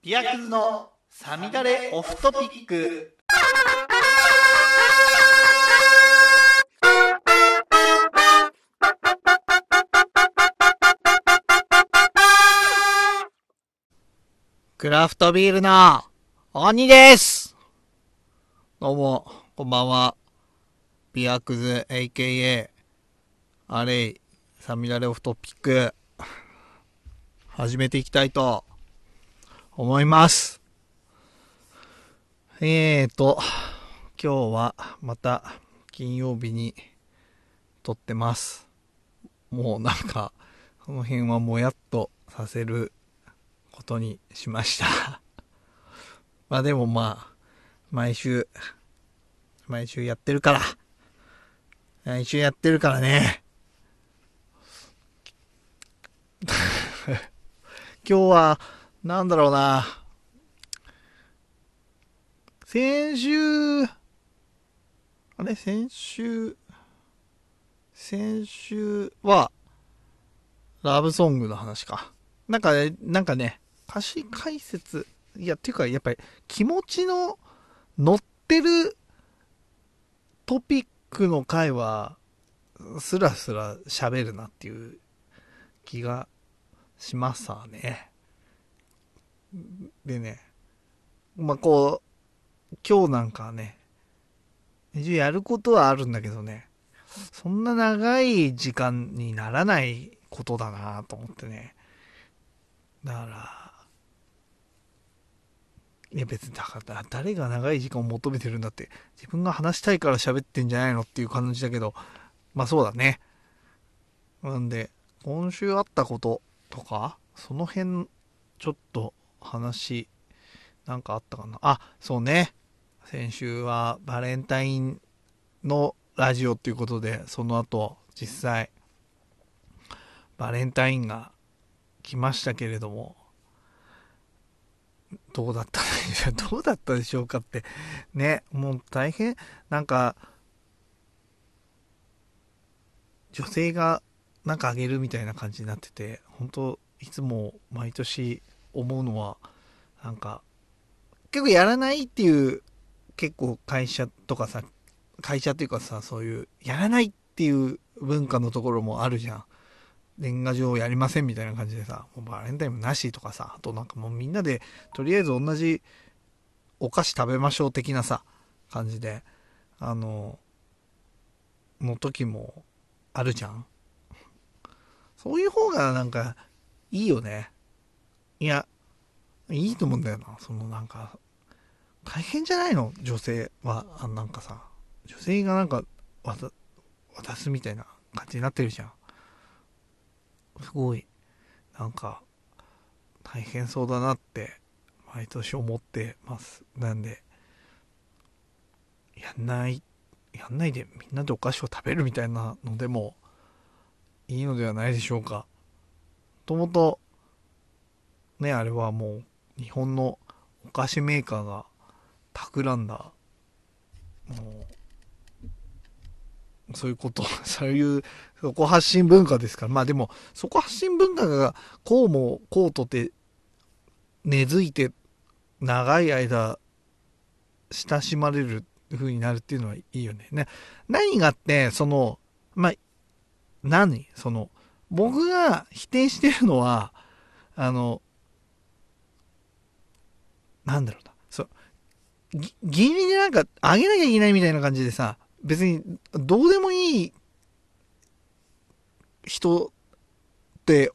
ビアクズのサミダレオフトピック。クラフトビールの鬼ですどうも、こんばんは。ビアクズ AKA アレイサミダレオフトピック始めていきたいと思います。えーと、今日はまた金曜日に撮ってます。もうなんか、この辺はもやっとさせることにしました まあでもまあ、毎週、毎週やってるから、毎週やってるからね。今日は、なんだろうな。先週、あれ？先週、先週は、ラブソングの話か。なんかね、なんかね、歌詞解説、いや、っていうか、やっぱり気持ちの乗ってるトピックの回は、スラスラ喋るなっていう気がしますわね。でね、まあ、こう、今日なんかね、一応やることはあるんだけどね、そんな長い時間にならないことだなと思ってね。だから、いや別にだから誰が長い時間を求めてるんだって自分が話したいから喋ってんじゃないのっていう感じだけどまあそうだねなんで今週あったこととかその辺ちょっと話なんかあったかな？あそうね。先週はバレンタインのラジオっていうことでその後実際バレンタインが来ましたけれどもどうだった どうだったでしょうかってねもう大変。なんか女性がなんかあげるみたいな感じになってて本当いつも毎年思うのはなんか結構やらないっていう結構会社とかさ会社っていうかさそういうやらないっていう文化のところもあるじゃん年賀状やりませんみたいな感じでさもうバレンタインもなしとかさあとなんかもうみんなでとりあえず同じお菓子食べましょう的なさ感じであのの時もあるじゃんそういう方がなんかいいよね。いや、いいと思うんだよな。そのなんか、大変じゃないの？女性は、あなんかさ、女性がなんか渡、渡すみたいな感じになってるじゃん。すごい、なんか、大変そうだなって、毎年思ってます。なんで、やんない、やんないでみんなでお菓子を食べるみたいなのでも、いいのではないでしょうか。ともと、ね、あれはもう日本のお菓子メーカーが企んだ、もう、そういうこと、そういう、そこ発信文化ですから。まあでも、そこ発信文化がこうもこうとて根付いて長い間親しまれる風になるっていうのはいいよね。ね何があって、その、まあ、何？その、僕が否定してるのは、あの、なんだろうな、そう、ぎ、ギリでなんか、あげなきゃいけないみたいな感じでさ、別に、どうでもいい人って、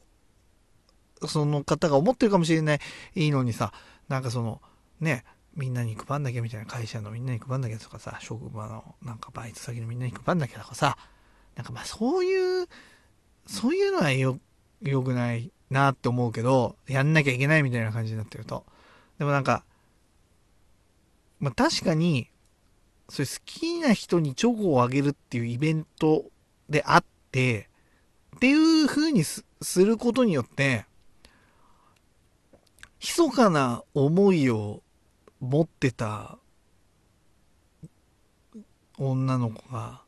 その方が思ってるかもしれない、いいのにさ、なんかその、ね、みんなに配んなきゃみたいな会社のみんなに配んなきゃとかさ、職場のなんかバイト先のみんなに配んなきゃとかさ、なんかまあそういう、そういうのはよ、良くないなって思うけど、やんなきゃいけないみたいな感じになってると。でもなんか、まあ確かに、それ好きな人にチョコをあげるっていうイベントであって、っていう風にすることによって、密かな思いを持ってた女の子が、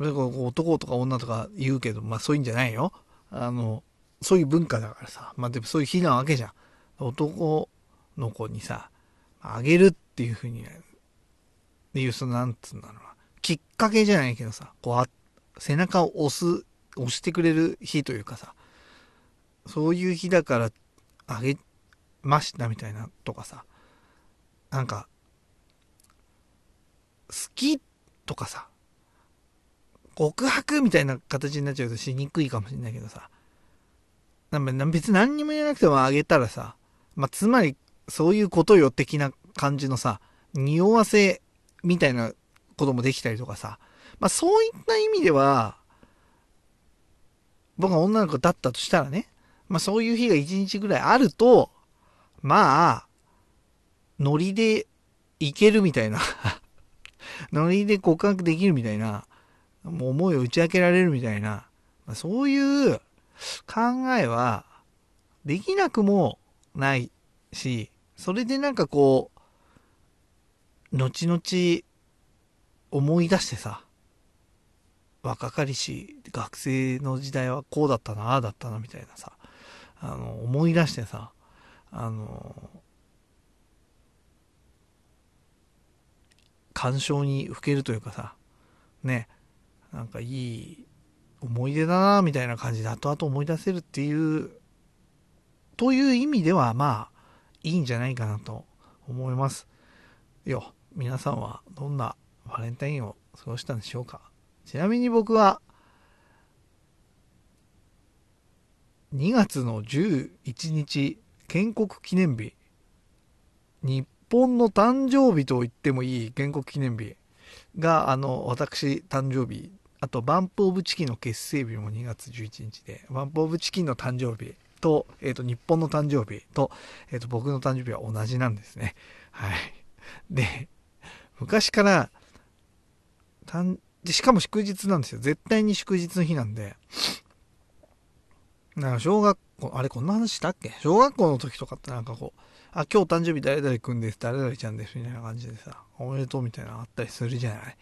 男とか女とか言うけど、まあそういうんじゃないよ。あの、そういう文化だからさ。まあでもそういう日なわけじゃん。男の子にさ、あげるっていうふうに、っていう、その、なんつうんだろうな。きっかけじゃないけどさ、こうあ、背中を押す、押してくれる日というかさ、そういう日だからあげましたみたいなとかさ、なんか、好きとかさ、告白みたいな形になっちゃうとしにくいかもしれないけどさ、な別に何にも言えなくてもあげたらさ、まあ、つまりそういうことよ的な感じのさ、匂わせみたいなこともできたりとかさ、まあ、そういった意味では、僕が女の子だったとしたらね、まあ、そういう日が一日ぐらいあると、まあ、ノリでいけるみたいな。ノリで告白できるみたいな、もう思いを打ち明けられるみたいな、まあ、そういう考えはできなくもないし、それでなんかこう、後々思い出してさ、若かりし学生の時代はこうだったな、ああだったな、みたいなさ、あの、思い出してさ、あの、感傷にふけるというかさ、ね、なんかいい思い出だな、みたいな感じで後々思い出せるっていう、という意味では、まあ、いいんじゃないかなと思います。よ、皆さんはどんなバレンタインを過ごしたんでしょうかちなみに僕は、2月の11日、建国記念日、日本の誕生日と言ってもいい建国記念日が、あの、私、誕生日、あと、バンプオブチキンの結成日も2月11日で、バンプオブチキンの誕生日と、えっ、ー、と、日本の誕生日と、えっ、ー、と、僕の誕生日は同じなんですね。はい。で、昔から、たんで、しかも祝日なんですよ。絶対に祝日の日なんで、なんか小学校、あれこんな話したっけ？小学校の時とかってなんかこう、あ、今日誕生日誰々くんです、誰々ちゃんです、みたいな感じでさ、おめでとうみたいなのあったりするじゃない。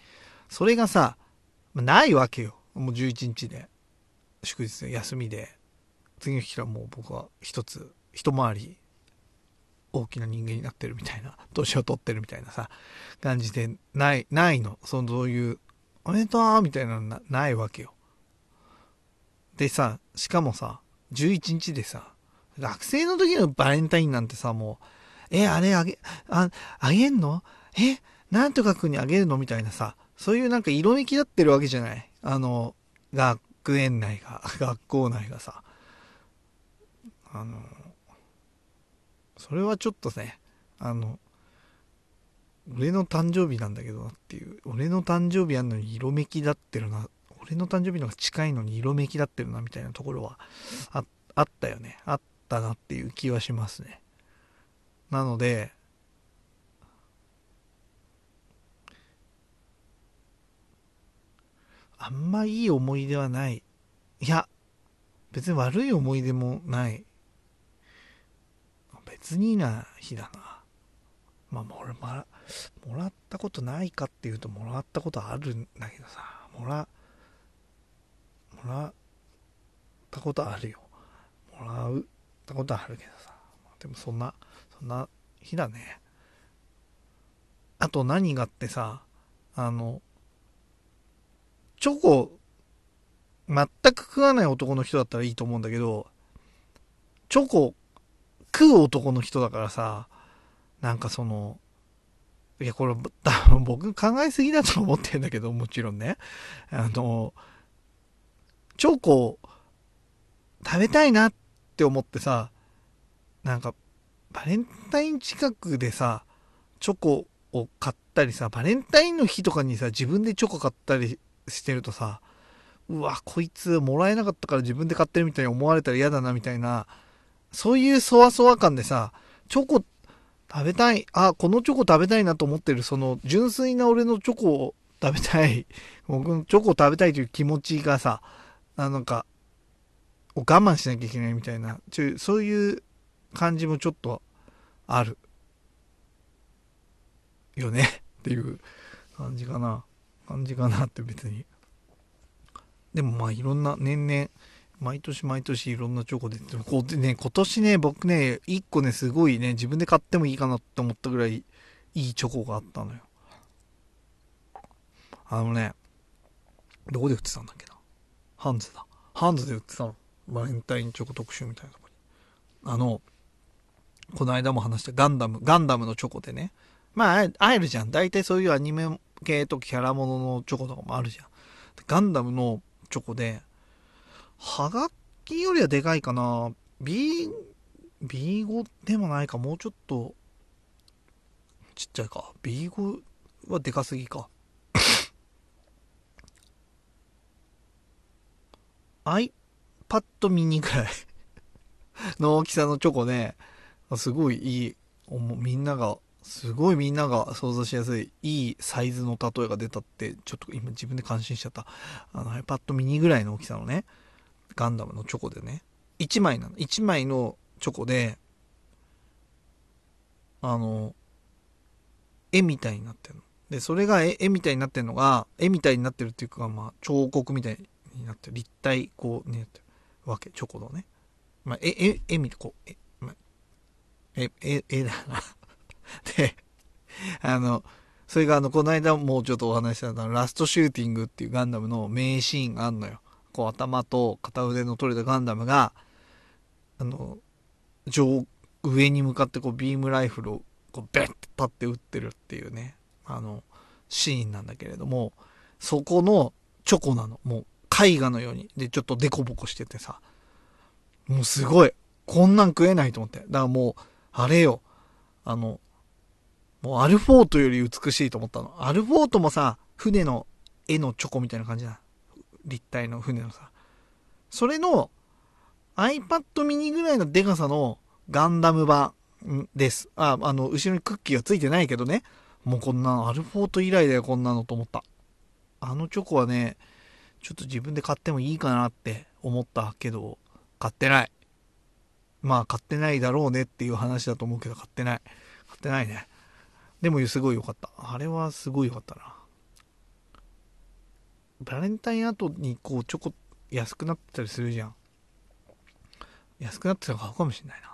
それがさ、ないわけよ。もう11日で。祝日で休みで。次の日からもう僕は一つ、一回り大きな人間になってるみたいな、年を取ってるみたいなさ、感じで、ない、ないの。その、そういう、おめでとうみたいなのないわけよ。でさ、しかもさ、11日でさ、学生の時のバレンタインなんてさ、もう、え、あれあげ、あ、あげんの？え、なんとかくんにあげるの？みたいなさ、そういうなんか色めきだってるわけじゃないあの、学園内が、学校内がさ。あの、それはちょっとね、あの、俺の誕生日なんだけどなっていう、俺の誕生日やんのに色めきだってるな、俺の誕生日の方が近いのに色めきだってるなみたいなところはああったよね。あったなっていう気はしますね。なので、あんまいい思い出はない。いや、別に悪い思い出もない。別にな日だな。まあ、もら、もらったことないかっていうと、もらったことあるんだけどさ、もら、もらったことあるよ。もらうったことあるけどさ。でもそんな、そんな日だね。あと何がってさ、あの、チョコ、全く食わない男の人だったらいいと思うんだけど、チョコ食う男の人だからさ、なんかその、いや、これ、多分僕考えすぎだと思ってんだけど、もちろんね。あの、チョコ食べたいなって思ってさ、なんか、バレンタイン近くでさ、チョコを買ったりさ、バレンタインの日とかにさ、自分でチョコ買ったりしてるとさ、うわ、こいつもらえなかったから自分で買ってるみたいに思われたら嫌だなみたいな、そういうそわそわ感でさ、チョコ食べたい、あ、このチョコ食べたいなと思ってる、その純粋な俺のチョコを食べたい、僕のチョコを食べたいという気持ちがさ、あなんか、我慢しなきゃいけないみたいな、ちょそういう感じもちょっとある。よね っていう感じかな。感じかなって別に。でもまあいろんな年々毎年毎年いろんなチョコ出てこうでね今年ね僕ね1個ねすごいね自分で買ってもいいかなって思ったぐらいいいチョコがあったのよ。あのねどこで売ってたんだっけな？ハンズだ。ハンズで売ってたの。バレンタインチョコ特集みたいなとこに。あのこの間も話したガンダムガンダムのチョコでね。まあ会えるじゃん。大体そういうアニメ系とキャラもののチョコとかもあるじゃん。ガンダムのチョコではがきよりはでかいかな。B、B5 でもないか。もうちょっと、ちっちゃいか。B5 はでかすぎか。iPad mini ぐらいの大きさのチョコで、すごいいい、みんなが、すごいみんなが想像しやすい、いいサイズの例えが出たって、ちょっと今自分で感心しちゃった。あの iPad mini ぐらいの大きさのね、ガンダムのチョコでね、1枚なの。1枚のチョコで、あの、絵みたいになってるの。で、それが絵絵みたいになってるのが、絵みたいになってるっていうか、まあ、彫刻みたいになってる。立体、こうね、わけ、チョコのね。まあ、絵、絵、絵みたい、こう、え、まあ、え、絵、絵だな。で、あの、それがあの、この間もうちょっとお話ししたラストシューティングっていうガンダムの名シーンがあんのよ。こう頭と片腕の取れたガンダムが、あの、上、上に向かってこうビームライフルをこうベッて立って撃ってるっていうね、あの、シーンなんだけれども、そこのチョコなの。もう絵画のように。で、ちょっとデコボコしててさ、もうすごい。こんなん食えないと思って。だからもう、あれよ。あの、もうアルフォートより美しいと思ったの。アルフォートもさ、船の絵のチョコみたいな感じな立体の船のさ。それの iPad mini ぐらいのデカさのガンダム版です。あ、あの、後ろにクッキーがついてないけどね。もうこんなの、アルフォート以来だよ、こんなのと思った。あのチョコはね、ちょっと自分で買ってもいいかなって思ったけど、買ってない。まあ、買ってないだろうねっていう話だと思うけど、買ってない。買ってないね。でも、すごい良かった。あれはすごい良かったな。バレンタイン後にこうチョコ安くなってたりするじゃん。安くなってたら買うかもしんないな。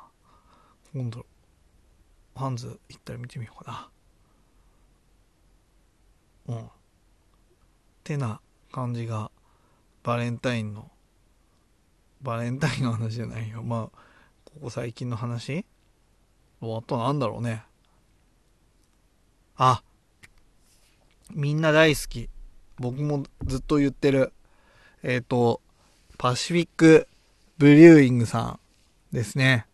今度ハンズ行ったら見てみようかな。うん。てな感じがバレンタインのバレンタインの話じゃないよ。まあここ最近の話？あとなんだろうね。あみんな大好き。僕もずっと言ってる、えっ、ー、と、パシフィックブリューイングさんですね。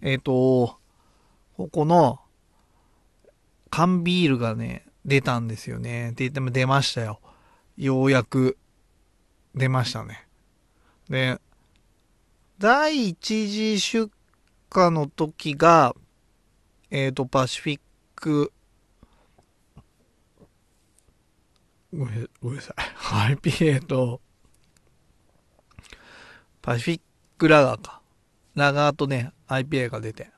えっ、ー、と、ここの缶ビールがね、出たんですよね。で、でも出ましたよ。ようやく出ましたね。で、第一次出荷の時が、えっ、ー、と、パシフィックごめんなさい。IPA と、パシフィックラガーか。ラガーとね、IPA が出て。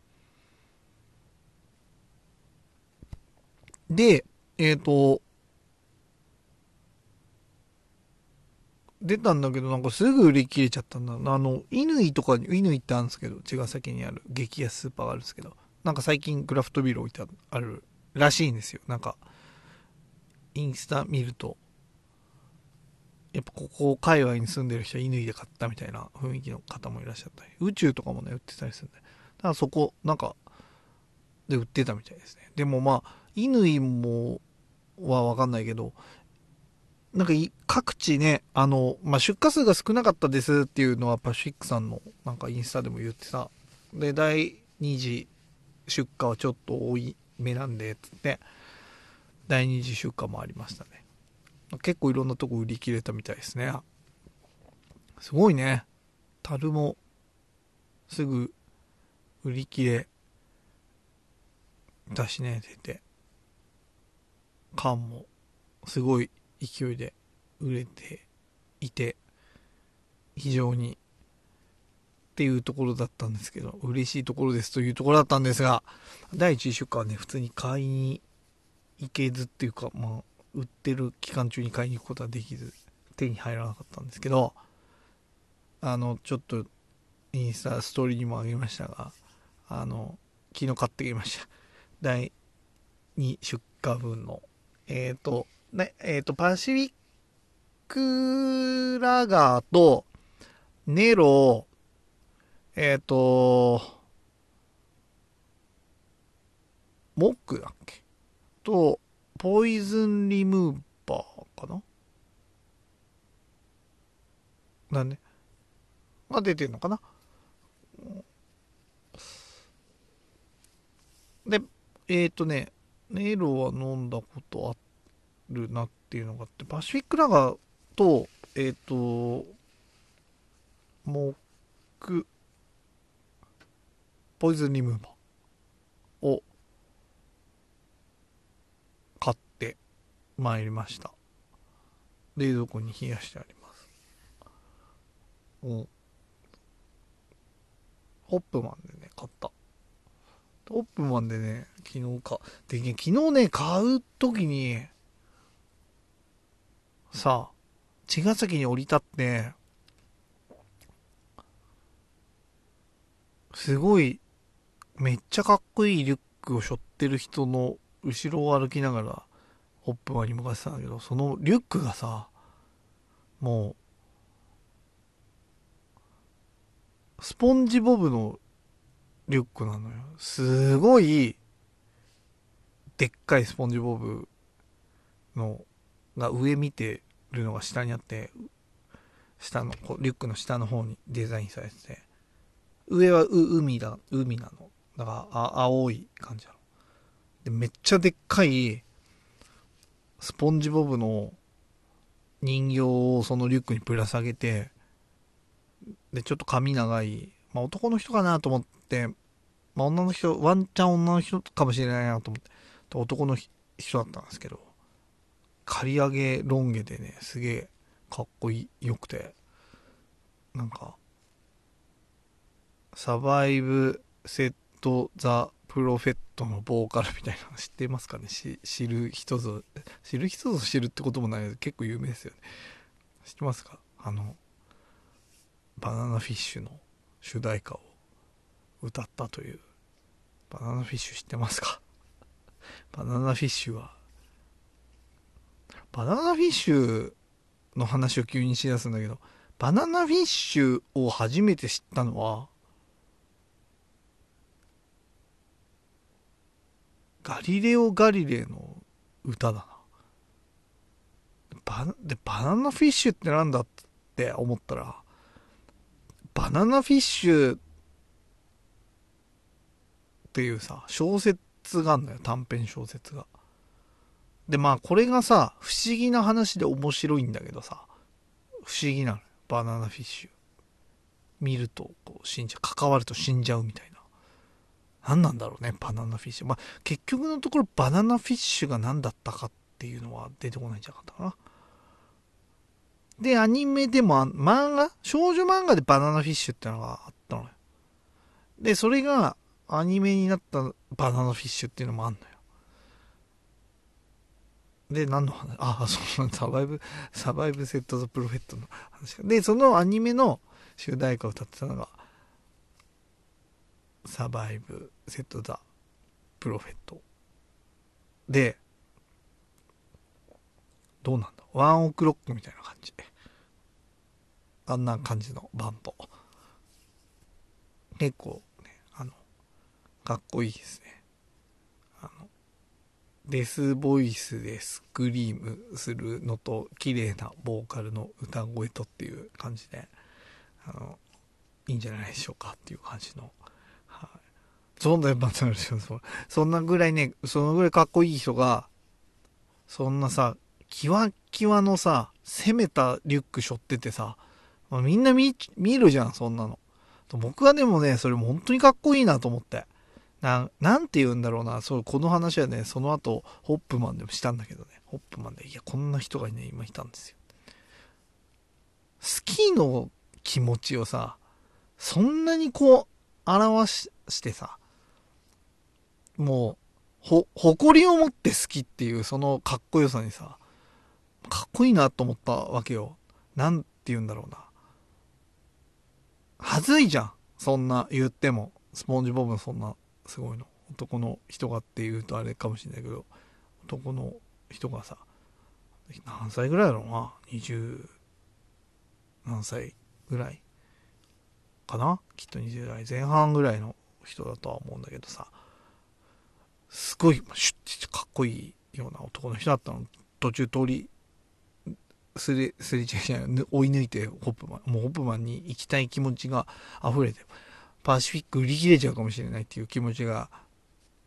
で、えっ、ー、と、出たんだけど、なんかすぐ売り切れちゃったんだ。あの、乾とかに、乾ってあるんですけど、茅ヶ崎にある激安スーパーがあるんですけど、なんか最近クラフトビール置いてあるらしいんですよ。なんか、インスタ見ると、やっぱここ界隈に住んでる人は乾で買ったみたいな雰囲気の方もいらっしゃったり、宇宙とかもね、売ってたりするんで。だからそこ、なんか、で売ってたみたいですね。でもまあ、乾も、はわかんないけど、なんか各地ね、あの、まあ、出荷数が少なかったですっていうのはパシフィックさんのなんかインスタでも言ってさ、で、第2次出荷はちょっと多い目なんで、つって、第二次出荷もありましたね。結構いろんなとこ売り切れたみたいですね。すごいね。樽もすぐ売り切れ。だしね出て。缶もすごい勢いで売れていて。非常に。っていうところだったんですけど嬉しいところですというところだったんですが第1次出荷はね普通に買いに行けずっていうか、まあ、売ってる期間中に買いに行くことはできず、手に入らなかったんですけど、あのちょっとインスタストーリーにもあげましたがあの昨日買ってきました。第2出荷分の。えっ、ー、とねえっ、ー、とパシフィックラガーとネロえっ、ー、とモックだっけ？とポイズンリムーバーかな？なんでが出てんのかな？で、えっ、ー、とね、ネイロは飲んだことあるなっていうのがあって、パシフィックラガーと、えっ、ー、と、モック、ポイズンリムーバーを買ってまいりました。冷蔵庫に冷やしてあります。うん。ホップマンでね、買った。ホップマンでね、昨日か。でね、昨日ね、買う時に、さあ、茅ヶ崎に降り立って、すごい、めっちゃかっこいいリュックを背負ってる人の後ろを歩きながら、ホップマンに向かってたんだけど、そのリュックがさ、もう、スポンジボブのリュックなのよ。すごい、でっかいスポンジボブの、が上見てるのが下にあって、下の、リュックの下の方にデザインされてて、上は海だ、海なの。だからあ、青い感じなの。で、めっちゃでっかい、スポンジボブの人形をそのリュックにぶら下げて、で、ちょっと髪長い、まあ男の人かなと思って、まあ女の人、ワンチャン女の人かもしれないなと思って、男の人だったんですけど、刈り上げロン毛でね、すげえかっこいい、よくて、なんか、サバイブセットザプロフェットのボーカルみたいなの知ってますかね？知る人ぞ、知る人ぞ知るってこともないけど結構有名ですよね。知ってますか？あの、バナナフィッシュの主題歌を歌ったという。バナナフィッシュ知ってますか？バナナフィッシュはバナナフィッシュの話を急にしだすんだけどバナナフィッシュを初めて知ったのはガリレオ・ガリレイの歌だなバでバナナフィッシュってなんだって思ったらバナナフィッシュっていうさ、小説があんのよ、短編小説が。で、まあこれがさ、不思議な話で面白いんだけどさ、不思議なのよ、バナナフィッシュ。見るとこう死んじゃう、関わると死んじゃうみたいな。何なんだろうね、バナナフィッシュ。まあ結局のところバナナフィッシュが何だったかっていうのは出てこないんじゃなかったかな。で、アニメでも、漫画？少女漫画でバナナフィッシュってのがあったのよ。で、それがアニメになったバナナフィッシュっていうのもあんのよ。で、何の話？あ、そうなんサバイブ、サバイブセット・ザ・プロフェットの話で、そのアニメの主題歌を歌ってたのが、サバイブ・セット・ザ・プロフェット。で、どうなんだ？ワンオクロックみたいな感じ。あんな感じのバンド。結構ね、あの、かっこいいですね。あの、デスボイスでスクリームするのと、綺麗なボーカルの歌声とっていう感じで、あの、いいんじゃないでしょうかっていう感じの。そんな、まあ、そんなぐらいね、そのぐらいかっこいい人が、そんなさ、キワキワのさ、攻めたリュック背負っててさ、みんな見、見るじゃん、そんなの。僕はでもね、それも本当にかっこいいなと思って。ななんて言うんだろうな。そう、この話はね、その後、ホップマンでもしたんだけどね。ホップマンで、いや、こんな人がね、今いたんですよ。好きの気持ちをさ、そんなにこう、表してさ、もう、ほ、誇りを持って好きっていう、そのかっこよさにさ、かっこいいなと思ったわけよ。なんて言うんだろうな。はずいじゃん。そんな言っても。スポンジボブのそんなすごいの。男の人がって言うとあれかもしれないけど、男の人がさ、何歳ぐらいだろうな。20何歳ぐらいかなきっと20代前半ぐらいの人だとは思うんだけどさ、すごいシュッてかっこいいような男の人だったの。途中通りすれ、すれ違いじゃない、追い抜いてホップマン、もうホップマンに行きたい気持ちが溢れて、パシフィック売り切れちゃうかもしれないっていう気持ちが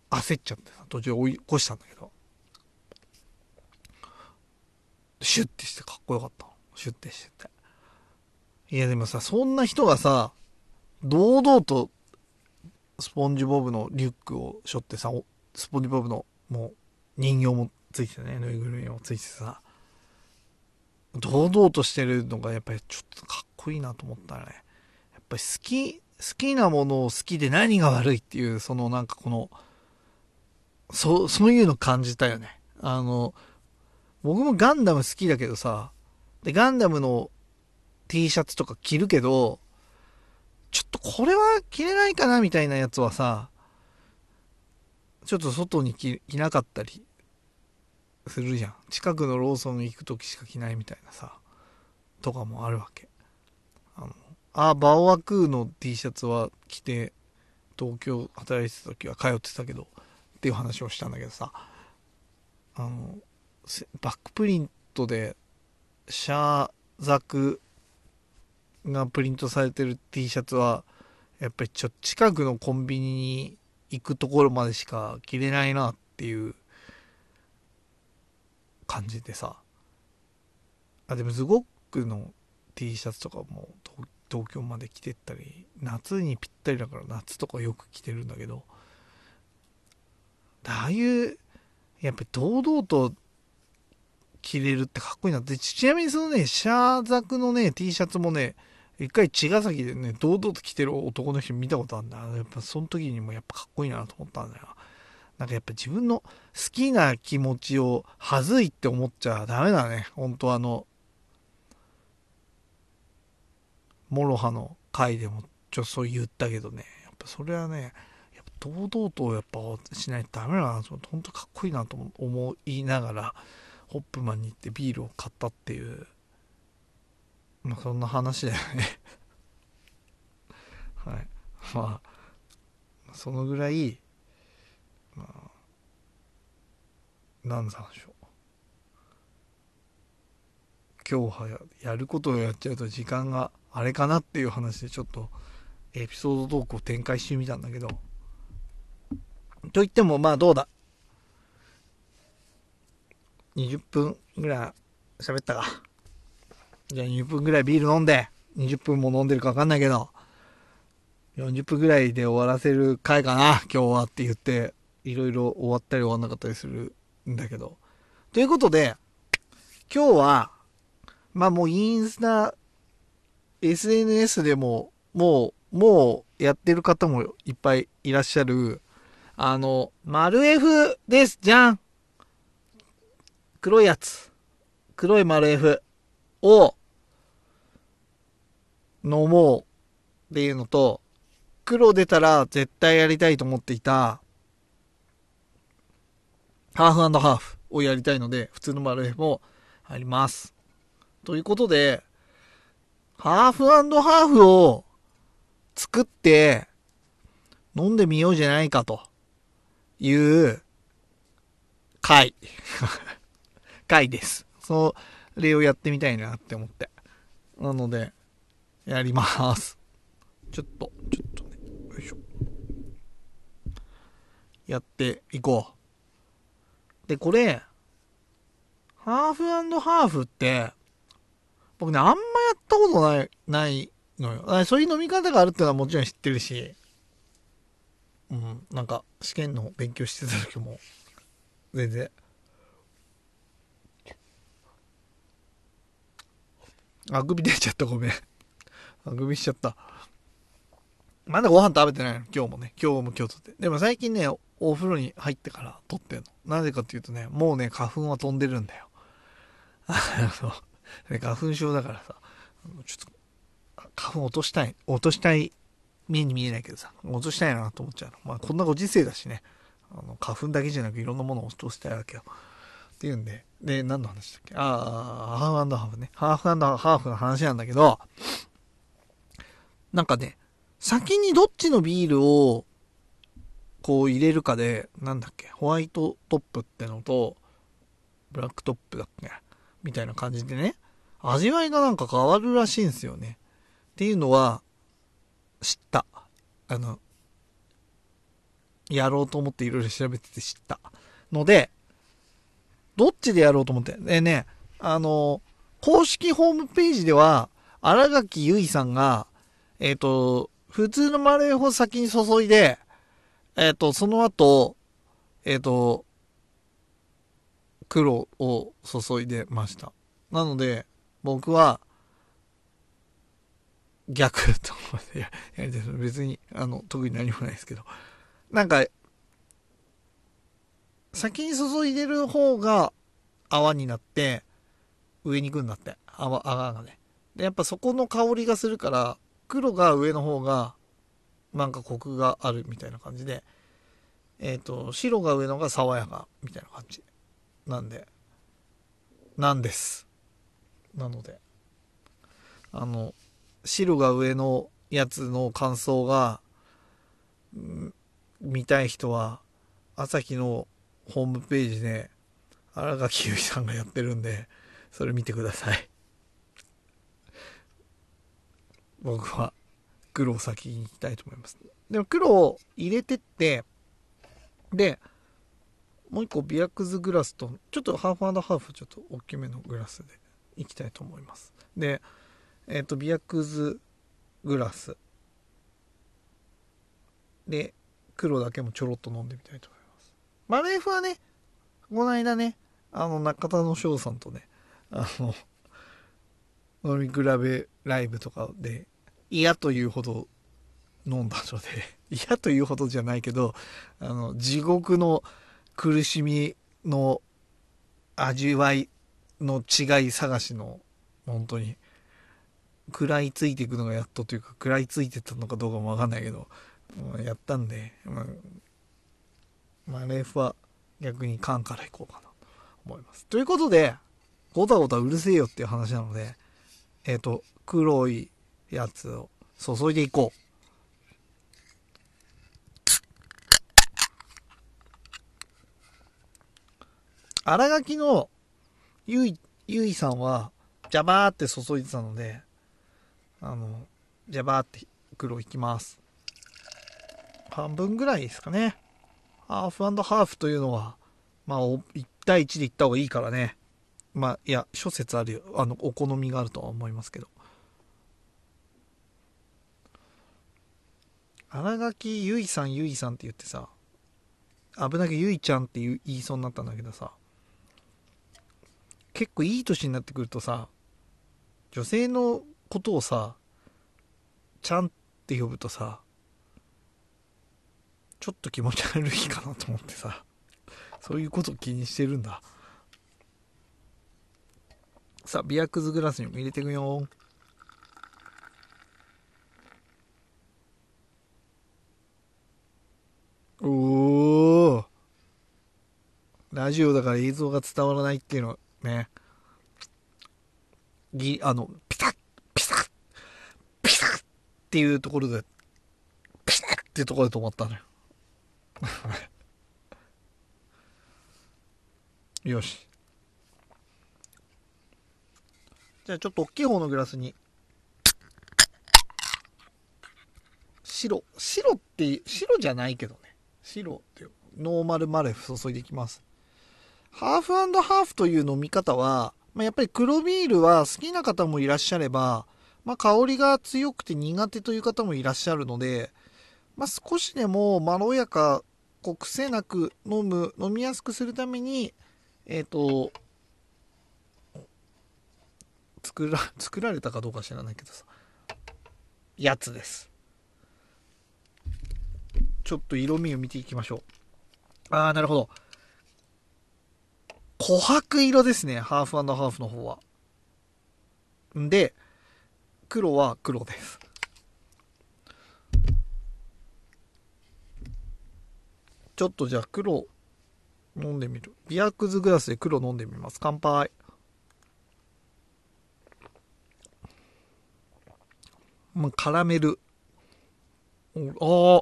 焦っちゃってさ、途中追い越したんだけど、シュッてしてかっこよかった。シュッてしてて。いやでもさ、そんな人がさ、堂々とスポンジボブのリュックを背負ってさ、スポンジボブのもう人形もついてね、ぬいぐるみもついてさ、堂々としてるのがやっぱりちょっとかっこいいなと思ったね。やっぱり好き、好きなものを好きで何が悪いっていう、そのなんかこの、そう、そういうの感じたよね。あの、僕もガンダム好きだけどさ、で、ガンダムの T シャツとか着るけど、ちょっとこれは着れないかなみたいなやつはさ、ちょっと外に着なかったりするじゃん。近くのローソン行く時しか着ないみたいなさとかもあるわけ。あのあバオアクーの T シャツは着て東京働いてた時は通ってたけどっていう話をしたんだけどさ。あのバックプリントでシャーザクがプリントされてる T シャツはやっぱりちょ近くのコンビニに行くところまでしか着れないなっていう感じでさ。あでもズゴックの T シャツとかも東京まで着てったり夏にぴったりだから夏とかよく着てるんだけどああいうやっぱり堂々と着れるってかっこいいなって。ちなみにそのねシャーザクのね T シャツもね一回茅ヶ崎でね堂々と着てる男の人見たことあるんだやっぱその時にもやっぱかっこいいなと思ったんだよなんかやっぱ自分の好きな気持ちをはずいって思っちゃダメだね。本当あの、モロハの回でもちょっとそう言ったけどね。やっぱそれはね、やっぱ堂々とやっぱしないとダメだなと本当かっこいいなと思いながら、ホップマンに行ってビールを買ったっていう、まあそんな話だよね。はい。まあ、そのぐらい、まあなんでしょう。今日はやることをやっちゃうと時間があれかなっていう話でちょっとエピソードトークを展開してみたんだけど。と言ってもまあどうだ。20分ぐらい喋ったか。じゃあ20分ぐらいビール飲んで20分も飲んでるか分かんないけど40分ぐらいで終わらせる回かな今日はって言っていろいろ終わったり終わんなかったりするんだけど。ということで、今日は、まあもうインスタ、SNS でも、もう、もうやってる方もいっぱいいらっしゃる、あの、丸 F です。じゃん黒いやつ。黒い丸 F を飲もうっていうのと、黒出たら絶対やりたいと思っていた、ハーフハーフをやりたいので、普通の丸 F もあります。ということで、ハーフハーフを作って飲んでみようじゃないかという回。回です。それをやってみたいなって思って。なので、やります。ちょっと、ちょっとね、よいしょ。やっていこう。で、これ、ハーフハーフって、僕ね、あんまやったことない、ないのよ。そういう飲み方があるってのはもちろん知ってるし、うん、なんか、試験の勉強してた時も、全然。あくび出ちゃった、ごめん。あくびしちゃった。まだご飯食べてないの、今日もね。今日も今日とって。でも最近ね、お風呂に入ってから撮ってんの。なぜかっていうとね、もうね、花粉は飛んでるんだよ。あの、花粉症だからさ、ちょっと、花粉落としたい、落としたい、目に見えないけどさ、落としたいなと思っちゃうの。まあこんなご時世だしね、あの花粉だけじゃなくいろんなものを落としたいわけよ。っていうんで、で、何の話だっけ？ああ、ハーフハーフね。ハーフハーフの話なんだけど、なんかね、先にどっちのビールをこう入れるかで、なんだっけ、ホワイトトップってのと、ブラックトップだっけみたいな感じでね、味わいがなんか変わるらしいんですよね。っていうのは、知った。あの、やろうと思っていろいろ調べてて知った。ので、どっちでやろうと思って。でね、あの、公式ホームページでは、荒垣結衣さんが、えっ、ー、と、普通のマレーホ先に注いで、えっ、ー、と、その後、えっ、と、黒を注いでました。なので、僕は、逆と思って、いや、別に、あの、特に何もないですけど。なんか、先に注いでる方が泡になって、上に行くんだって。泡、泡がね。で、やっぱそこの香りがするから、黒が上の方が、なんかコクがあるみたいな感じで、えっ、ー、と、白が上のが爽やかみたいな感じ。なんで、なんです。なので、あの、白が上のやつの感想が、見たい人は、朝日のホームページで、新垣結衣さんがやってるんで、それ見てください。僕は黒を先に行きたいと思います。でも黒を入れてって、で、もう一個ビアクズグラスと、ちょっとハーフハーフちょっと大きめのグラスでいきたいと思います。で、えっ、ー、と、ビアクズグラスで、黒だけもちょろっと飲んでみたいと思います。マレーフはね、この間ね、あの、中田の翔さんとね、あの、飲み比べライブとかで嫌というほど飲んだので 嫌というほどじゃないけどあの地獄の苦しみの味わいの違い探しの本当に食らいついていくのがやっとというか食らいついてたのかどうかもわかんないけどやったんで、まあ、まあ、レーフは逆に缶からいこうかなと思います。ということで、ごたごたうるせえよっていう話なので、えっ、ー、と、黒いやつを注いでいこう。荒垣のゆい、ゆいさんは、ジャバーって注いでたので、あの、ジャバーって黒いきます。半分ぐらいですかね。ハーフハーフというのは、まあ、1対1でいった方がいいからね。まあ、いや、諸説あるよ。あの、お好みがあるとは思いますけど。新垣結衣さん、結衣さんって言ってさ、危なげゆいちゃんって言いそうになったんだけどさ、結構いい年になってくるとさ、女性のことをさ、ちゃんって呼ぶとさ、ちょっと気持ち悪いかなと思ってさ、そういうこと気にしてるんだ。さあ、ビアクズグラスにも入れていくよ。おおラジオだから映像が伝わらないっていうのね。ぎ、あの、ピタッ、ピタッ、ピタッっていうところで、ピタッっていうところで止まったのよ。よし。じゃあちょっと大きい方のグラスに。白。白って、白じゃないけどね。白ってノーマルマレフ注いでいきます。ハーフハーフという飲み方は、まあ、やっぱり黒ビールは好きな方もいらっしゃれば、まあ、香りが強くて苦手という方もいらっしゃるので、まあ、少しでもまろやか、こう癖なく飲む、飲みやすくするために、えっ、ー、と、作ら、作られたかどうか知らないけどさ、やつです。ちょっと色味を見ていきましょう。ああ、なるほど。琥珀色ですね。ハーフハーフの方は。んで、黒は黒ですちょっとじゃあ黒飲んでみるビアクズグラスで黒飲んでみます乾杯まあ、カラメルああ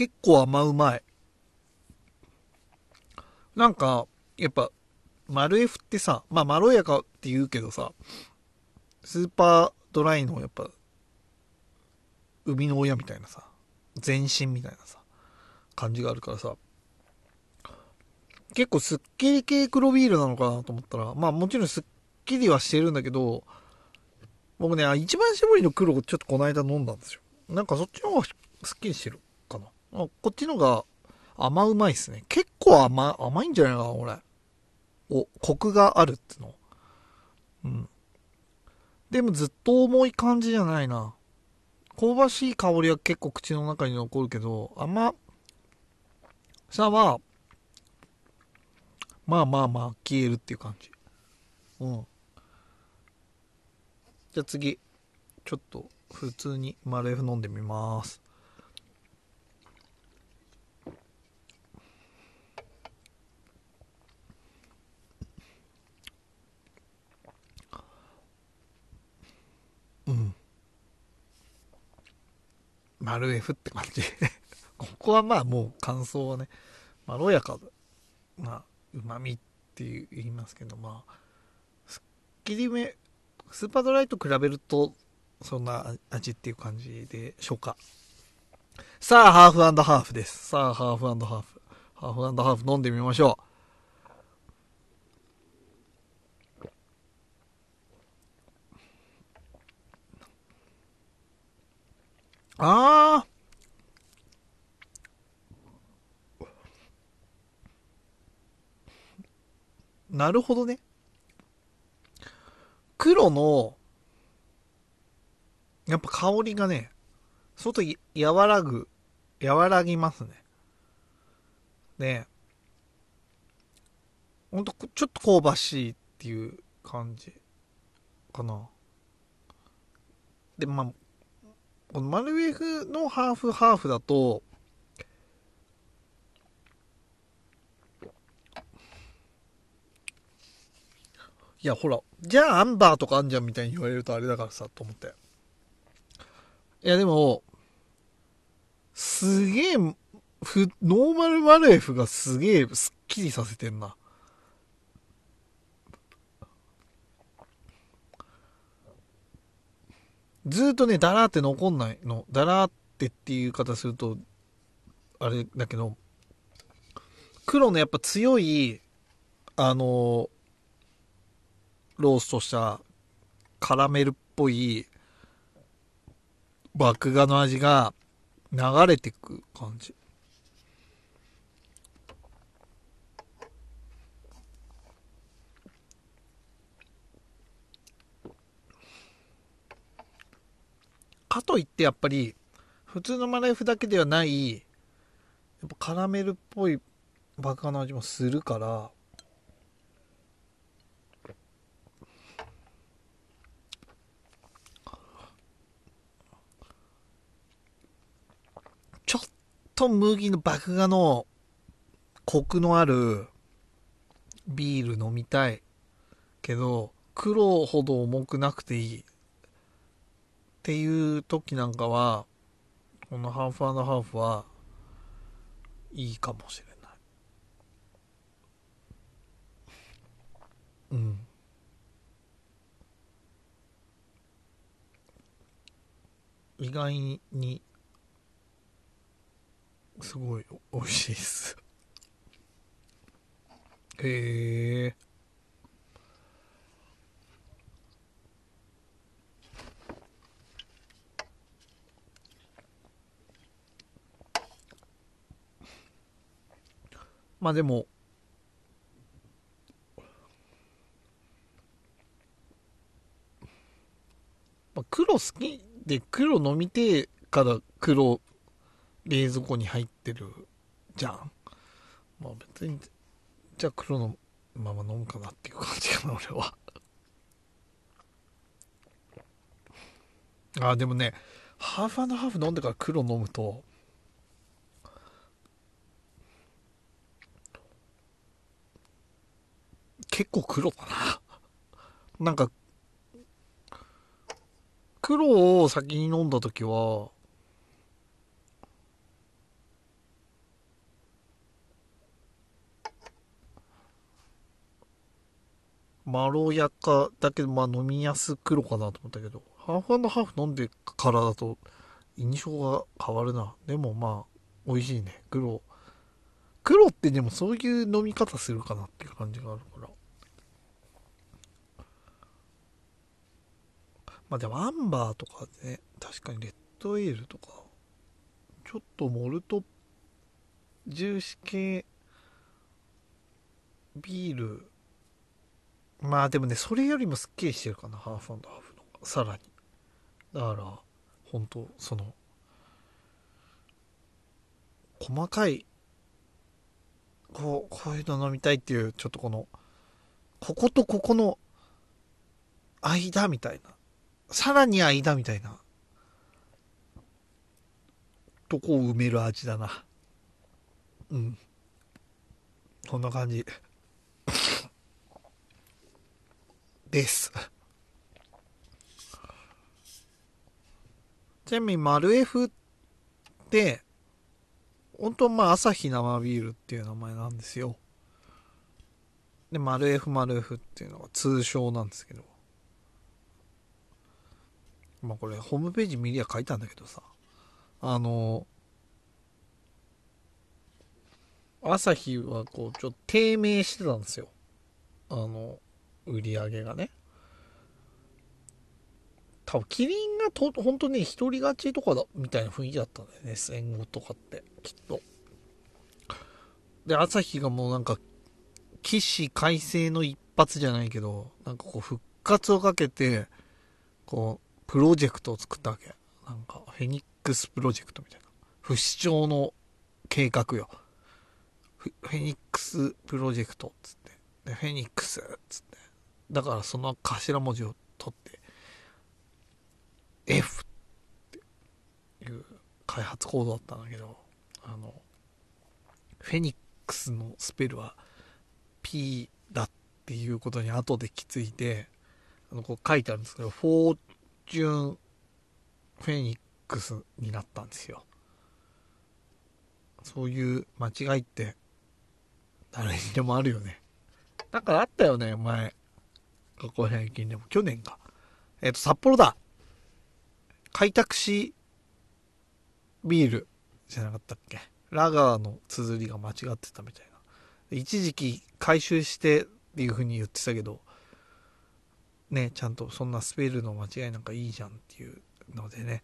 結構甘うまい。なんか、やっぱ、マルエフってさ、まあ、まろやかって言うけどさ、スーパードライのやっぱ、生みの親みたいなさ、全身みたいなさ、感じがあるからさ、結構すっきり系黒ビールなのかなと思ったら、まあもちろんすっきりはしてるんだけど、僕ね、一番搾りの黒をちょっとこの間飲んだんですよ。なんかそっちの方がすっきりしてるかな。こっちの方が甘うまいっすね。結構甘、甘いんじゃないかな、俺。お、コクがあるっての。うん。でもずっと重い感じじゃないな。香ばしい香りは結構口の中に残るけど、甘さは、まあまあまあ消えるっていう感じ。うん。じゃあ次、ちょっと普通にマルエフ飲んでみます。うん丸 F って感じここはまあもう感想はねまろやかまあうまみって言いますけどまあすっきりめスーパードライと比べるとそんな味っていう感じでしょうか。さあハーフハーフです。さあハーフハーフ。ハーフハーフ飲んでみましょう。ああなるほどね。黒の、やっぱ香りがね、相当和らぐ、和らぎますね。ねほんと、ちょっと香ばしいっていう感じかな。で、まあ、このマルエフのハーフハーフだと、いや、ほら、じゃあアンバーとかあんじゃんみたいに言われるとあれだからさ、と思って。いや、でも、すげえ、ふ、ノーマルマルエフがすげえスッキリさせてんな。ずっとね、だらって残んないの。だらってっていう言い方すると、あれだけど、黒のやっぱ強い、あの、ローストしたカラメルっぽい麦芽の味が流れてく感じ。かといってやっぱり普通のマライフだけではないやっぱカラメルっぽいバカの味もするからと麦の麦芽のコクのあるビール飲みたいけど黒ほど重くなくていいっていう時なんかはこのハーフハーフはいいかもしれない。うん。意外にすごい美味しいです。へえ。まあでも、まあ、黒好きで黒飲みてえから黒冷蔵庫に入ってるじゃん。まあ別にじゃあ黒のまま飲むかなっていう感じかな俺は。ああでもねハーフハーフ飲んでから黒飲むと結構黒だな。なんか黒を先に飲んだ時はまろやかだけど、まあ飲みやす黒かなと思ったけど、ハーフハーフ飲んでからだと印象が変わるな。でもまあ、美味しいね。黒。黒ってでもそういう飲み方するかなっていう感じがあるから。まあでもアンバーとかね、確かにレッドエールとか、ちょっとモルト重視系ビールまあでもね、それよりもすっきりしてるかな、ハーフハーフのさらに。だから、本当その、細かい、こう、こういうの飲みたいっていう、ちょっとこの、こことここの間みたいな、さらに間みたいな、とこを埋める味だな。うん。こんな感じ。です。ちなみに、丸 F って、本当まあ、朝日生ビールっていう名前なんですよ。で、丸 F 丸 F っていうのが通称なんですけど。まあこれ、ホームページ見りゃ書いたんだけどさ。あの、朝日はこう、ちょっと低迷してたんですよ。あの、売り上げがね。多分、キリンがと、本当に一人勝ちとかだ、みたいな雰囲気だったんだよね、戦後とかって、きっと。で、朝日がもうなんか、起死回生の一発じゃないけど、なんかこう、復活をかけて、こう、プロジェクトを作ったわけ。なんか、フェニックスプロジェクトみたいな。不死鳥の計画よ。フェニックスプロジェクトっつって。で、フェニックスっつって。だからその頭文字を取って F っていう開発コードだったんだけどあのフェニックスのスペルは P だっていうことに後で気づいてあのこう書いてあるんですけどフォーチュンフェニックスになったんですよ。そういう間違いって誰にでもあるよね。だかあったよね前。ここ最近でも、去年か。えっ、ー、と、札幌だ。開拓しビールじゃなかったっけ？ラガーの綴りが間違ってたみたいな。一時期回収してっていう風に言ってたけど、ね、ちゃんとそんなスペルの間違いなんかいいじゃんっていうのでね、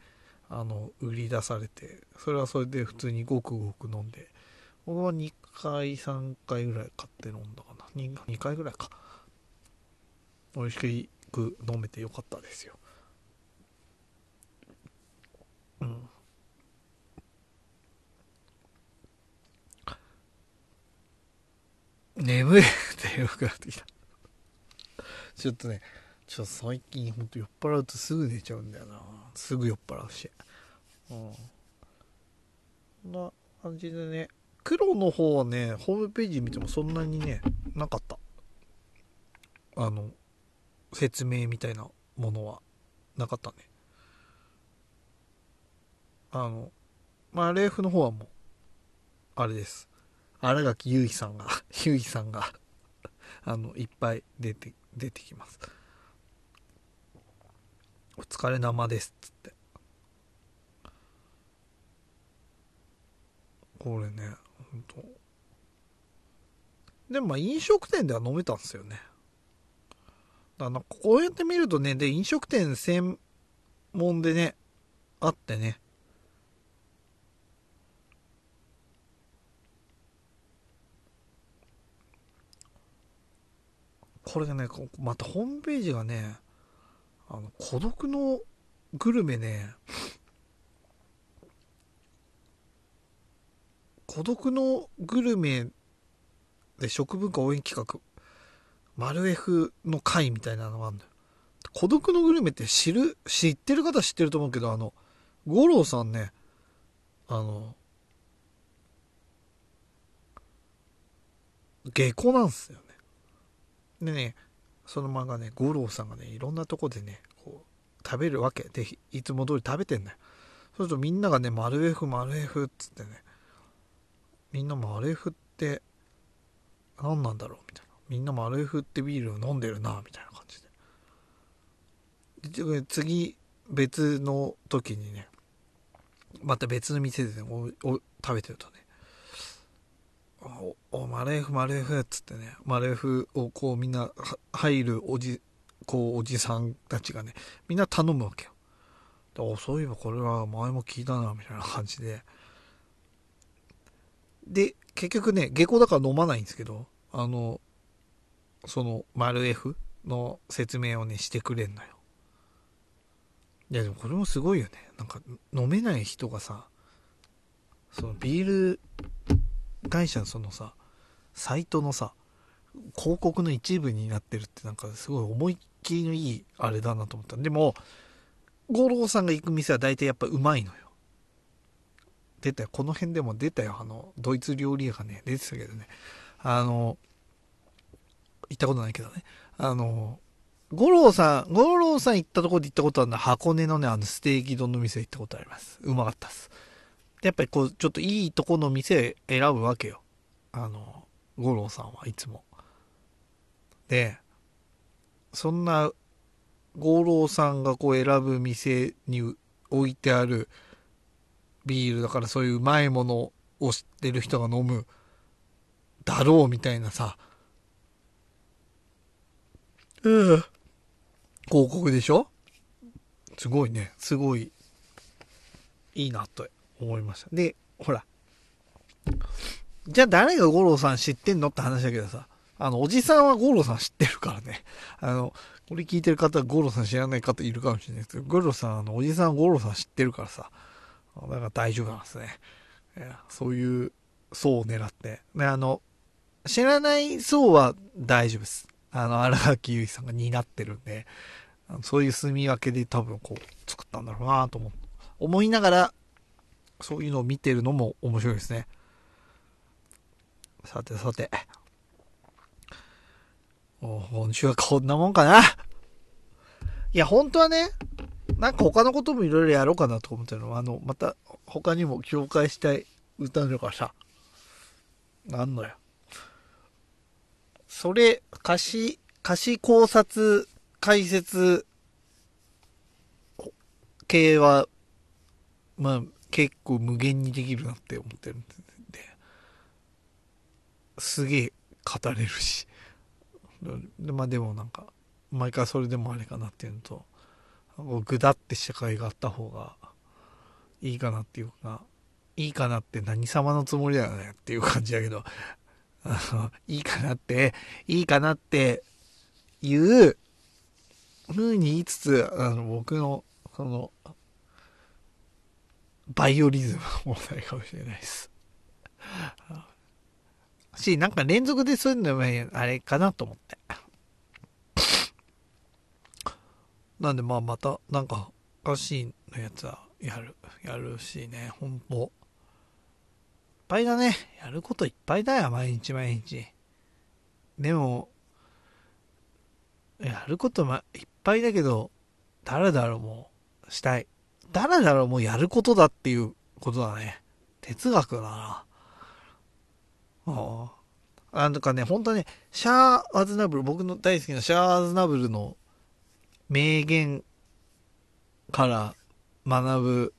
あの、売り出されて、それはそれで普通にごくごく飲んで、僕は2回、3回ぐらい買って飲んだかな。2, 2回ぐらいか。美味しく飲めてよかったですよ。うん。眠いってよくなってきたちょっとねちょっと最近ほんと酔っ払うとすぐ寝ちゃうんだよな。すぐ酔っ払うし。うん。こんな感じでね黒の方はねホームページ見てもそんなにねなかった。あの説明みたいなものはなかったね。あのまあレーフの方はもうあれです。新垣結衣さんが 結衣さんが あのいっぱい出て出てきます。お疲れ生ですっつって。これね本当でもまあ飲食店では飲めたんですよね。あの、こうやって見るとね、で、飲食店専門でね、あってね、これがね、またホームページがね、あの、孤独のグルメね、孤独のグルメで食文化応援企画、マル F の会みたいなのがあるんだよ。孤独のグルメって知る、知ってる方知ってると思うけど、あの、五郎さんね、あの、下戸なんですよね。でね、その漫画ね、五郎さんがね、いろんなとこでね、こう、食べるわけ。で、いつも通り食べてんだよ。そうするとみんながね、丸 F、丸 F っつってね、みんな丸 F って何なんだろうみたいな。みんな丸 F ってビールを飲んでるな、みたいな感じで。で次、別の時にね、また別の店でね、おお食べてるとね、お、お、マレーフ、マレーフっつってね、マレーフをこうみんな入るおじ、こうおじさんたちがね、みんな頼むわけよ。でそういえばこれは前も聞いたな、みたいな感じで。で、結局ね、下校だから飲まないんですけど、あの、その、丸 F の説明をね、してくれんのよ。いや、でもこれもすごいよね。なんか、飲めない人がさ、そのビール会社のそのさ、サイトのさ、広告の一部になってるってなんかすごい思いっきりのいいあれだなと思った。でも、五郎さんが行く店は大体やっぱうまいのよ。出たよ。この辺でも出たよ。あの、ドイツ料理屋がね、出てたけどね。あの、行ったことないけどね。あの、五郎さん、五郎さん行ったところで行ったことあるのは箱根のね、あのステーキ丼の店行ったことあります。うまかったっす。でやっぱりこう、ちょっといいとこの店選ぶわけよ。あの、五郎さんはいつも。で、そんな五郎さんがこう選ぶ店に置いてあるビールだからそういううまいものを知ってる人が飲むだろうみたいなさ、広告でしょ？すごいね。すごい、いいなと思いました。で、ほら。じゃあ誰が五郎さん知ってんのって話だけどさ。あの、おじさんは五郎さん知ってるからね。あの、これ聞いてる方は五郎さん知らない方いるかもしれないですけど、五郎さん、あの、おじさん五郎さん知ってるからさ。だから大丈夫なんですね。そういう層を狙って。で、あの、知らない層は大丈夫です。あの、荒垣結衣さんが担ってるんで、そういう住み分けで多分こう作ったんだろうなと思思いながら、そういうのを見てるのも面白いですね。さてさて。今週はこんなもんかな。いや、本当はね、なんか他のこともいろいろやろうかなと思ってるのは、あの、また他にも紹介したい歌のかさ、なんのよ。それ、歌詞、歌詞考察、解説系は、まあ、結構無限にできるなって思ってるんで、すげえ語れるし。まあでもなんか、毎回それでもあれかなっていうのと、ぐだって社会があった方がいいかなっていうか、いいかなって何様のつもりだよねっていう感じだけど、あの、いいかなって、いいかなっていう風に言いつつ、あの、僕の、その、バイオリズムの問題かもしれないです。し、なんか連続でそういうのもあれかなと思って。なんでまあまた、なんか、おかしいのやつはやる、やるしね、ほんと。ぱいだね。やることいっぱいだよ、毎日毎日。でも、やることまいっぱいだけど、誰だろうもしたい。誰だろうもやることだっていうことだね。哲学だな。ああ。なんかね、本当ね、シャー・アズナブル、僕の大好きなシャー・アズナブルの名言から学ぶ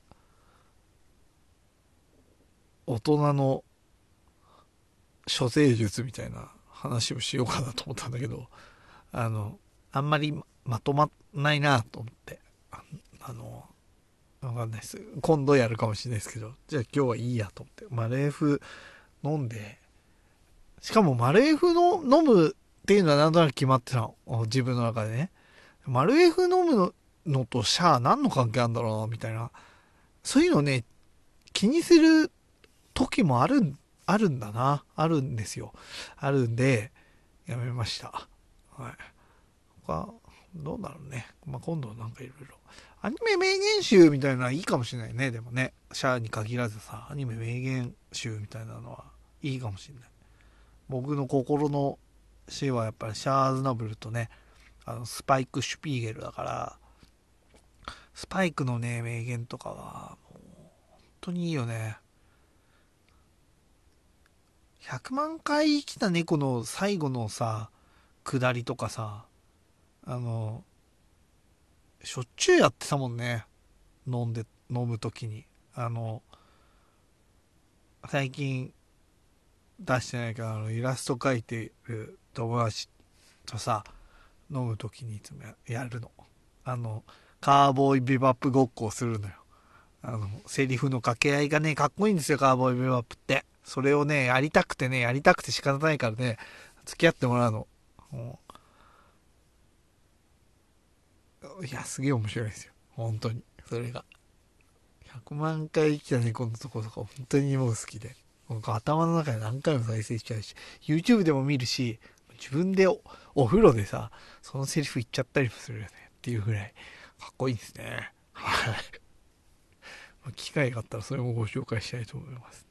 大人の処世術みたいな話をしようかなと思ったんだけど、あの、あんまりまとまんないなと思って、あの、わかんないです。今度やるかもしれないですけど、じゃあ今日はいいやと思って、マレーフ飲んで、しかもマレーフの飲むっていうのはなんとなく決まってたの。自分の中でね。マルエフ飲むのとシャア何の関係あるんだろうな、みたいな。そういうのね、気にする時もあるあるんだな。あるんですよ。あるんで、やめました。はい。他、どうだろうね。まあ、今度なんかいろいろ。アニメ名言集みたいなのはいいかもしれないね。でもね。シャアに限らずさ、アニメ名言集みたいなのはいいかもしれない。僕の心の詩はやっぱりシャア・アズナブルとね、あのスパイク・シュピーゲルだから、スパイクのね、名言とかは、もう、本当にいいよね。100万回生きた猫の最後のさ、下りとかさ、あの、しょっちゅうやってたもんね。飲んで、飲む時に。あの、最近出してないけど、あの、イラスト描いてる友達とさ、飲む時にいつもやるの。あの、カーボーイビバップごっこをするのよ。あの、セリフの掛け合いがね、かっこいいんですよ、カーボーイビバップって。それをね、やりたくてね、やりたくて仕方ないからね、付き合ってもらうの。いや、すげえ面白いですよ。本当に。それが。100万回生きた猫のとことか、本当にもう好きで。頭の中で何回も再生しちゃうし、YouTube でも見るし、自分でお風呂でさ、そのセリフ言っちゃったりもするよね。っていうぐらい、かっこいいですね。はい。機会があったらそれもご紹介したいと思います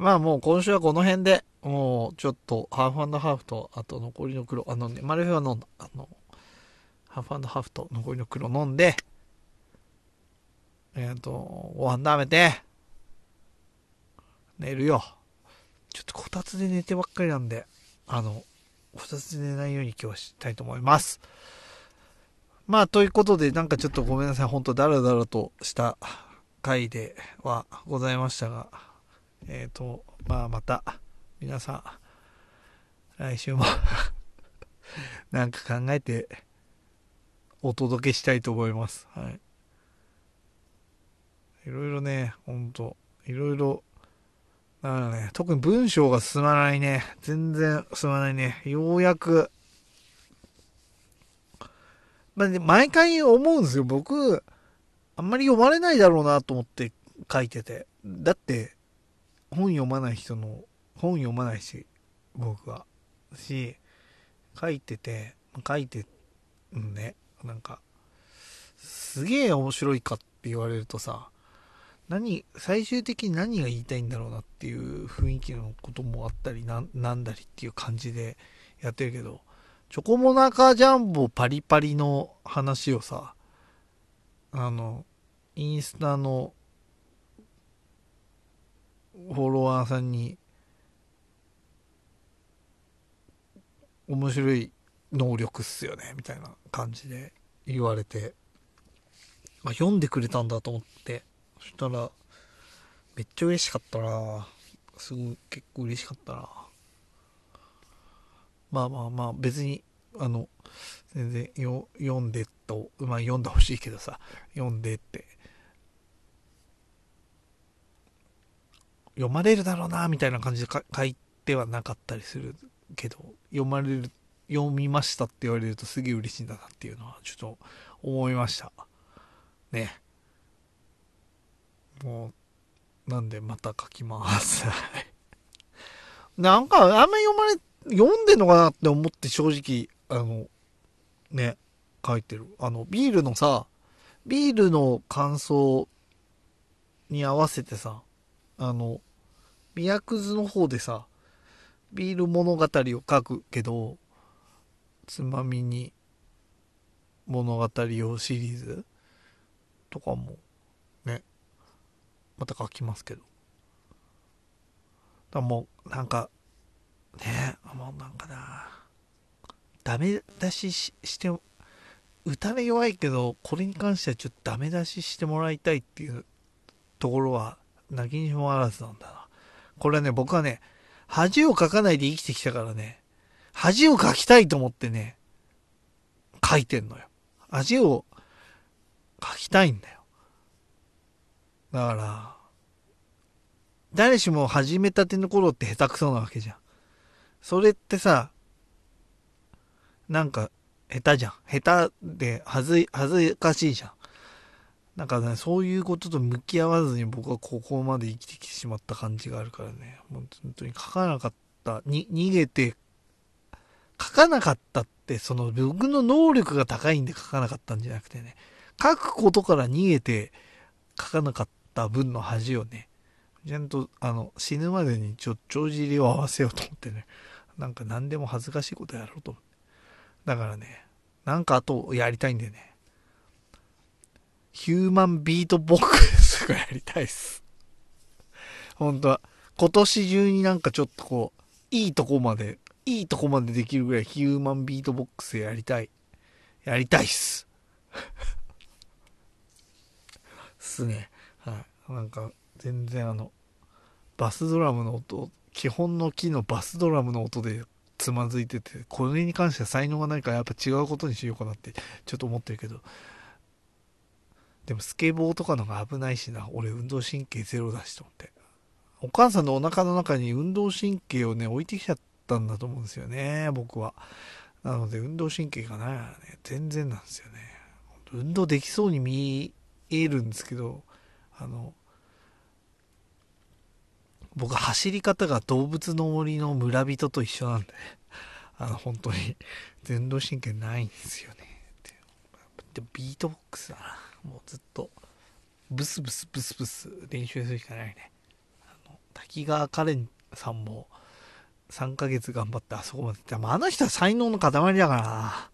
まあもう今週はこの辺で、もうちょっとハーフハーフと、あと残りの黒、あのね、マルフェは飲んだ。あの、ハーフハーフと残りの黒飲んで、えっ、ー、と、ご飯食べて、寝るよ。ちょっとこたつで寝てばっかりなんで、あの、こたつで寝ないように今日はしたいと思います。まあ、ということで、なんかちょっとごめんなさい。ほんとダラダラとした回ではございましたが、えっ、ー、と、まあまた、皆さん、来週も なんか考えて、お届けしたいと思います。はい。いろいろね、ほんと、いろいろ、だからね、特に文章が進まないね。全然進まないね。ようやく、まあ、毎回思うんですよ。僕、あんまり読まれないだろうなと思って書いてて。だって、本読まない人の本読まないし僕は。し書いてて書いてんね。なんかすげえ面白いかって言われるとさ何最終的に何が言いたいんだろうなっていう雰囲気のこともあったりなんだりっていう感じでやってるけどチョコモナカジャンボパリパリの話をさあのインスタのフォロワーさんに面白い能力っすよねみたいな感じで言われてあ読んでくれたんだと思ってそしたらめっちゃ嬉しかったな。すごい結構嬉しかったな。まあまあまあ別にあの全然よ読んでとまあ読んでほしいけどさ読んでって読まれるだろうなみたいな感じで書いてはなかったりするけど読まれる読みましたって言われるとすげえ嬉しいんだなっていうのはちょっと思いました。ね。もうなんでまた書きます。なんかあんま読まれ読んでんのかなって思って正直あのね書いてる。あのビールのさビールの感想に合わせてさあの宮くずの方でさ、ビール物語を書くけど、つまみに物語をシリーズとかもね、また書きますけど。だもう、なんか、ね、もうなんかな、ダメ出ししして、歌目弱いけど、これに関してはちょっとダメ出ししてもらいたいっていうところは、なきにしもあらずなんだな。これはね、僕はね、恥をかかないで生きてきたからね、恥をかきたいと思ってね、書いてんのよ。恥を書きたいんだよ。だから、誰しも始めたての頃って下手くそなわけじゃん。それってさ、なんか、下手じゃん。下手で恥ずい、恥ずかしいじゃん。なんかね、そういうことと向き合わずに僕はここまで生きてきてしまった感じがあるからね、もう本当に書かなかった、に、逃げて、書かなかったって、その僕の能力が高いんで書かなかったんじゃなくてね、書くことから逃げて書かなかった分の恥をね、ちゃんと、あの、死ぬまでにちょ、帳尻を合わせようと思ってね、なんか何でも恥ずかしいことやろうと思って。だからね、なんかあとやりたいんでね、ヒューマンビートボックスがやりたいっす。本当は。今年中になんかちょっとこう、いいとこまで、いいとこまでできるぐらいヒューマンビートボックスやりたい。やりたいっす。すね。はい。なんか、全然あの、バスドラムの音、基本の木のバスドラムの音でつまずいてて、これに関しては才能がないからやっぱ違うことにしようかなってちょっと思ってるけど、でもスケボーとかのが危ないしな、俺運動神経ゼロだしと思って。お母さんのお腹の中に運動神経をね、置いてきちゃったんだと思うんですよね、僕は。なので運動神経がないからね、全然なんですよね。運動できそうに見えるんですけど、あの、僕走り方が動物の森の村人と一緒なんで、あの、本当に、運動神経ないんですよね。でもビートボックスだな。もうずっと、ブスブスブスブス練習するしかないね。あの、滝川カレンさんも、3ヶ月頑張ってあそこまで行った。まあ、あの人は才能の塊だからな。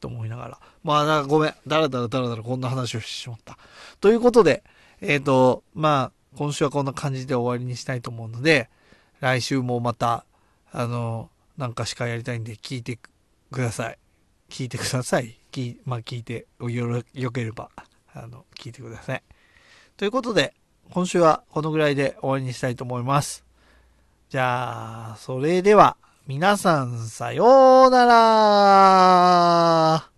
と思いながら。まあ、だかごめん。だらだらだらだらこんな話をしてしまった。ということで、えっ、と、まあ、今週はこんな感じで終わりにしたいと思うので、来週もまた、あの、なんかしかやりたいんで聞いてください。聞いてください。聞まあ、聞いてよ、よければ、あの、聞いてください。ということで、今週はこのぐらいで終わりにしたいと思います。じゃあ、それでは、皆さんさようなら